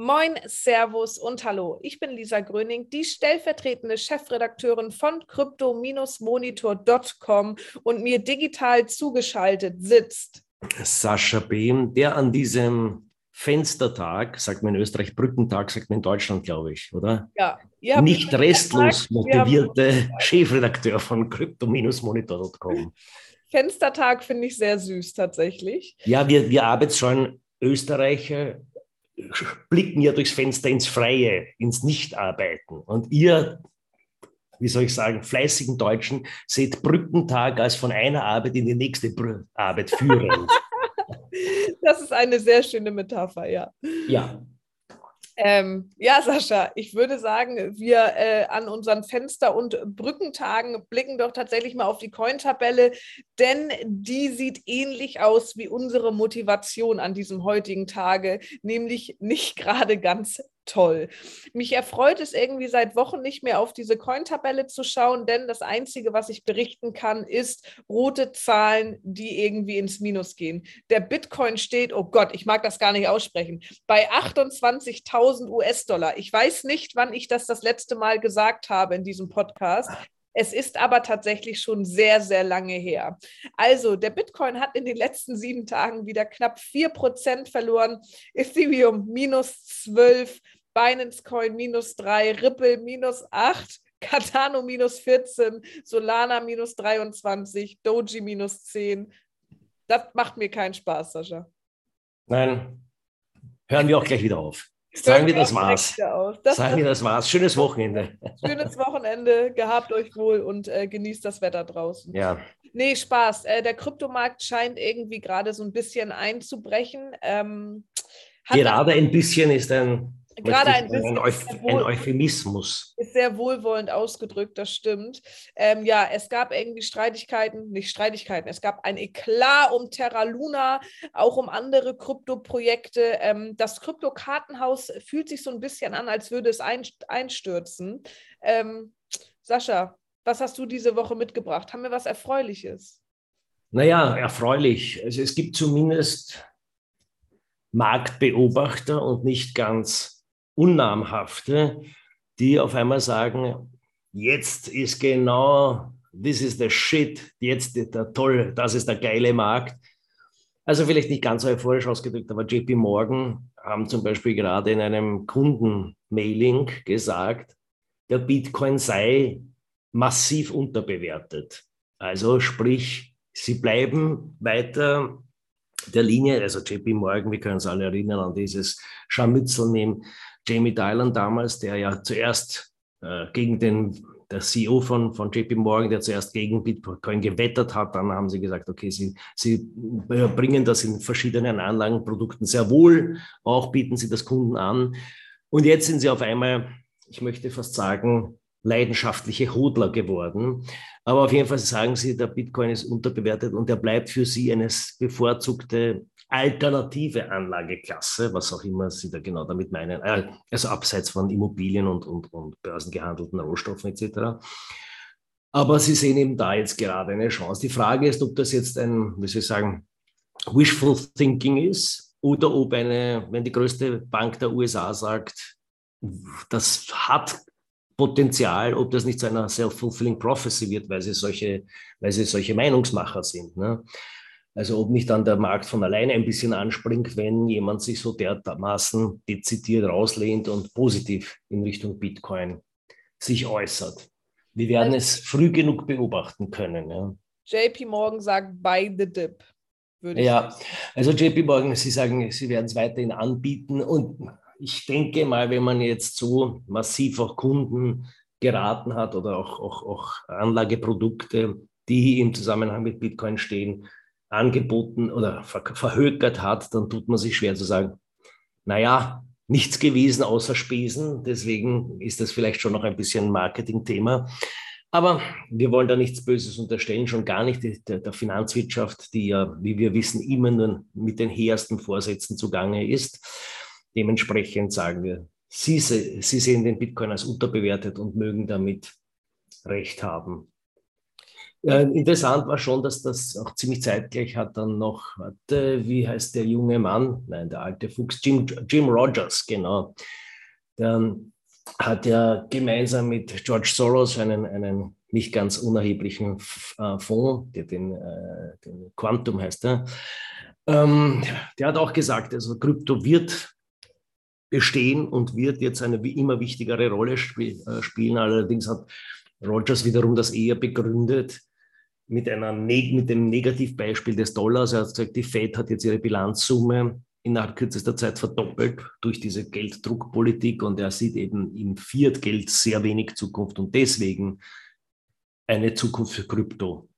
Moin, Servus und Hallo. Ich bin Lisa Gröning, die stellvertretende Chefredakteurin von crypto-monitor.com und mir digital zugeschaltet sitzt Sascha Behm, der an diesem Fenstertag, sagt man in Österreich, Brückentag, sagt man in Deutschland, glaube ich, oder? Ja. Nicht restlos motivierte Chefredakteur von crypto-monitor.com. Fenstertag finde ich sehr süß tatsächlich. Ja, wir, wir arbeitsscheuen Österreicher blicken ja durchs Fenster ins Freie, ins Nichtarbeiten. Und ihr, wie soll ich sagen, fleißigen Deutschen seht Brückentag als von einer Arbeit in die nächste Arbeit führend. das ist eine sehr schöne Metapher, ja. Ja. Ähm, ja, Sascha, ich würde sagen, wir äh, an unseren Fenster- und Brückentagen blicken doch tatsächlich mal auf die Coin-Tabelle, denn die sieht ähnlich aus wie unsere Motivation an diesem heutigen Tage, nämlich nicht gerade ganz toll. Mich erfreut es irgendwie seit Wochen nicht mehr auf diese Coin-Tabelle zu schauen, denn das Einzige, was ich berichten kann, ist rote Zahlen, die irgendwie ins Minus gehen. Der Bitcoin steht, oh Gott, ich mag das gar nicht aussprechen, bei 28.000 US-Dollar. Ich weiß nicht, wann ich das das letzte Mal gesagt habe in diesem Podcast. Es ist aber tatsächlich schon sehr, sehr lange her. Also, der Bitcoin hat in den letzten sieben Tagen wieder knapp 4% verloren, Ethereum minus 12, Binance Coin minus 3, Ripple minus 8, Cardano minus 14, Solana minus 23, Doji minus 10. Das macht mir keinen Spaß, Sascha. Nein, hören wir auch gleich wieder auf. Sagen wir das war's. Das, Sagen wir das war's. Schönes Wochenende. Schönes Wochenende. Gehabt euch wohl und äh, genießt das Wetter draußen. Ja. Nee, Spaß. Äh, der Kryptomarkt scheint irgendwie gerade so ein bisschen einzubrechen. Ähm, gerade ein bisschen ist ein Gerade ein bisschen. Ein, Euph ein, Euphemismus. Ist sehr wohlwollend ausgedrückt, das stimmt. Ähm, ja, es gab irgendwie Streitigkeiten, nicht Streitigkeiten, es gab ein Eklat um Terra Luna, auch um andere Krypto-Projekte. Ähm, das Krypto-Kartenhaus fühlt sich so ein bisschen an, als würde es einstürzen. Ähm, Sascha, was hast du diese Woche mitgebracht? Haben wir was Erfreuliches? Naja, erfreulich. Also es gibt zumindest Marktbeobachter und nicht ganz Unnamhafte, die auf einmal sagen, jetzt ist genau, this is the shit, jetzt ist der tolle, das ist der geile Markt. Also vielleicht nicht ganz so euphorisch ausgedrückt, aber JP Morgan haben zum Beispiel gerade in einem Kundenmailing gesagt, der Bitcoin sei massiv unterbewertet. Also sprich, sie bleiben weiter der Linie, also JP Morgan, wir können uns alle erinnern an dieses Scharmützel neben Jamie Dimon damals, der ja zuerst äh, gegen den, der CEO von, von JP Morgan, der zuerst gegen Bitcoin gewettert hat, dann haben sie gesagt, okay, sie, sie bringen das in verschiedenen Anlagenprodukten sehr wohl, auch bieten sie das Kunden an. Und jetzt sind sie auf einmal, ich möchte fast sagen, leidenschaftliche Hodler geworden. Aber auf jeden Fall sagen sie, der Bitcoin ist unterbewertet und er bleibt für sie eine bevorzugte alternative Anlageklasse, was auch immer Sie da genau damit meinen, äh, also abseits von Immobilien und, und, und börsengehandelten Rohstoffen etc. Aber Sie sehen eben da jetzt gerade eine Chance. Die Frage ist, ob das jetzt ein, wie soll ich sagen, wishful thinking ist oder ob eine, wenn die größte Bank der USA sagt, das hat Potenzial, ob das nicht zu einer self-fulfilling prophecy wird, weil sie solche, weil sie solche Meinungsmacher sind. Ne? Also ob nicht dann der Markt von alleine ein bisschen anspringt, wenn jemand sich so dermaßen dezidiert rauslehnt und positiv in Richtung Bitcoin sich äußert. Wir werden also, es früh genug beobachten können. Ja. JP Morgan sagt buy the dip. Würde ja, sagen. also JP Morgan, Sie sagen, Sie werden es weiterhin anbieten und ich denke mal, wenn man jetzt so massiv auch Kunden geraten hat oder auch, auch, auch Anlageprodukte, die im Zusammenhang mit Bitcoin stehen, angeboten oder ver verhökert hat, dann tut man sich schwer zu sagen, naja, nichts gewesen außer Spesen. Deswegen ist das vielleicht schon noch ein bisschen Marketingthema. Aber wir wollen da nichts Böses unterstellen, schon gar nicht der, der Finanzwirtschaft, die ja, wie wir wissen, immer nur mit den hehrsten Vorsätzen zugange ist. Dementsprechend sagen wir, Sie, Sie sehen den Bitcoin als unterbewertet und mögen damit Recht haben. Ja, interessant war schon, dass das auch ziemlich zeitgleich hat dann noch, warte, wie heißt der junge Mann? Nein, der alte Fuchs, Jim, Jim Rogers, genau. Der hat ja gemeinsam mit George Soros einen, einen nicht ganz unerheblichen äh, Fonds, der den, äh, den Quantum heißt. Der, ähm, der hat auch gesagt, also Krypto wird bestehen und wird jetzt eine immer wichtigere Rolle äh, spielen. Allerdings hat Rogers wiederum das eher begründet mit, einer, mit dem Negativbeispiel des Dollars. Er hat gesagt, die Fed hat jetzt ihre Bilanzsumme innerhalb kürzester Zeit verdoppelt durch diese Gelddruckpolitik und er sieht eben im Fiat-Geld sehr wenig Zukunft und deswegen eine Zukunft für Krypto.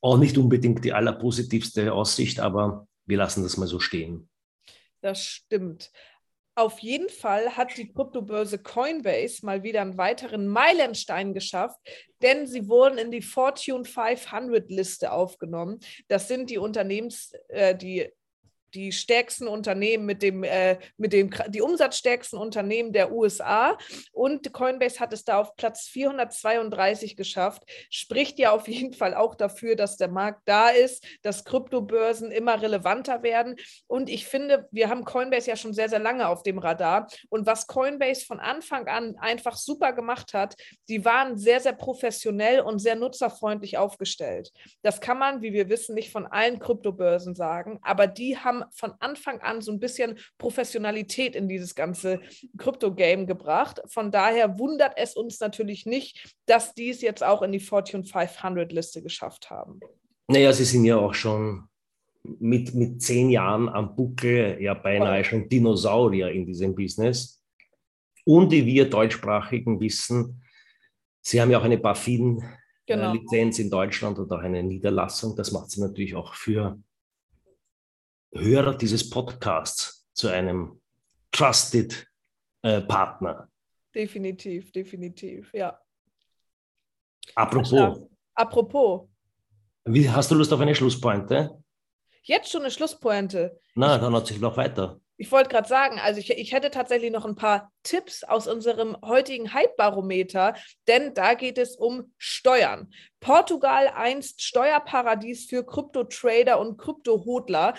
Auch nicht unbedingt die allerpositivste Aussicht, aber wir lassen das mal so stehen. Das stimmt. Auf jeden Fall hat die Kryptobörse Coinbase mal wieder einen weiteren Meilenstein geschafft, denn sie wurden in die Fortune 500 Liste aufgenommen. Das sind die Unternehmens, äh, die die stärksten Unternehmen mit dem, äh, mit dem, die umsatzstärksten Unternehmen der USA. Und Coinbase hat es da auf Platz 432 geschafft. Spricht ja auf jeden Fall auch dafür, dass der Markt da ist, dass Kryptobörsen immer relevanter werden. Und ich finde, wir haben Coinbase ja schon sehr, sehr lange auf dem Radar. Und was Coinbase von Anfang an einfach super gemacht hat, die waren sehr, sehr professionell und sehr nutzerfreundlich aufgestellt. Das kann man, wie wir wissen, nicht von allen Kryptobörsen sagen, aber die haben von Anfang an so ein bisschen Professionalität in dieses ganze Krypto-Game gebracht. Von daher wundert es uns natürlich nicht, dass die es jetzt auch in die Fortune 500-Liste geschafft haben. Naja, sie sind ja auch schon mit, mit zehn Jahren am Buckel, ja beinahe schon Dinosaurier in diesem Business. Und wie wir deutschsprachigen wissen, sie haben ja auch eine BaFin-Lizenz genau. in Deutschland und auch eine Niederlassung. Das macht sie natürlich auch für Hörer dieses Podcasts zu einem Trusted äh, Partner. Definitiv, definitiv, ja. Apropos. Apropos. Wie, hast du Lust auf eine Schlusspointe? Jetzt schon eine Schlusspointe. Na, dann hat sich noch weiter. Ich wollte gerade sagen, also ich, ich hätte tatsächlich noch ein paar Tipps aus unserem heutigen Hype-Barometer, denn da geht es um Steuern. Portugal einst Steuerparadies für Krypto-Trader und Krypto-Hodler.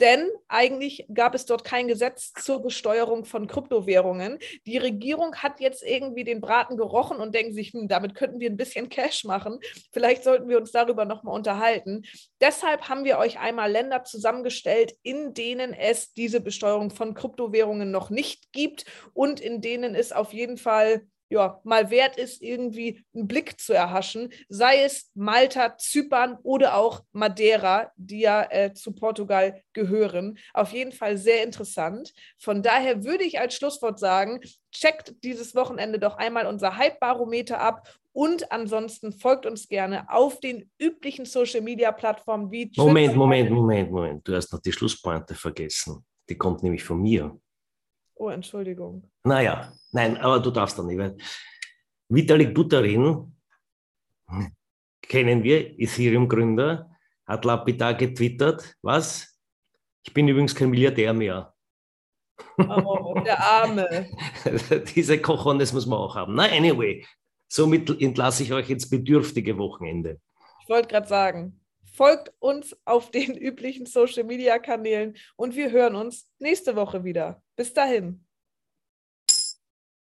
Denn eigentlich gab es dort kein Gesetz zur Besteuerung von Kryptowährungen. Die Regierung hat jetzt irgendwie den Braten gerochen und denken sich, hm, damit könnten wir ein bisschen Cash machen. Vielleicht sollten wir uns darüber nochmal unterhalten. Deshalb haben wir euch einmal Länder zusammengestellt, in denen es diese Besteuerung von Kryptowährungen noch nicht gibt und in denen es auf jeden Fall ja, mal wert ist, irgendwie einen Blick zu erhaschen, sei es Malta, Zypern oder auch Madeira, die ja äh, zu Portugal gehören. Auf jeden Fall sehr interessant. Von daher würde ich als Schlusswort sagen, checkt dieses Wochenende doch einmal unser Hype-Barometer ab und ansonsten folgt uns gerne auf den üblichen Social-Media-Plattformen wie. Moment, Moment, Moment, Moment. Du hast noch die Schlusspointe vergessen. Die kommt nämlich von mir. Oh, Entschuldigung. Naja, nein, aber du darfst doch nicht. Weil Vitalik Buterin, kennen wir, Ethereum-Gründer, hat lapidar getwittert, was? Ich bin übrigens kein Milliardär mehr. Oh, der Arme. Diese Cojones muss man auch haben. Na, anyway, somit entlasse ich euch ins bedürftige Wochenende. Ich wollte gerade sagen, folgt uns auf den üblichen Social-Media-Kanälen und wir hören uns nächste Woche wieder. Bis dahin.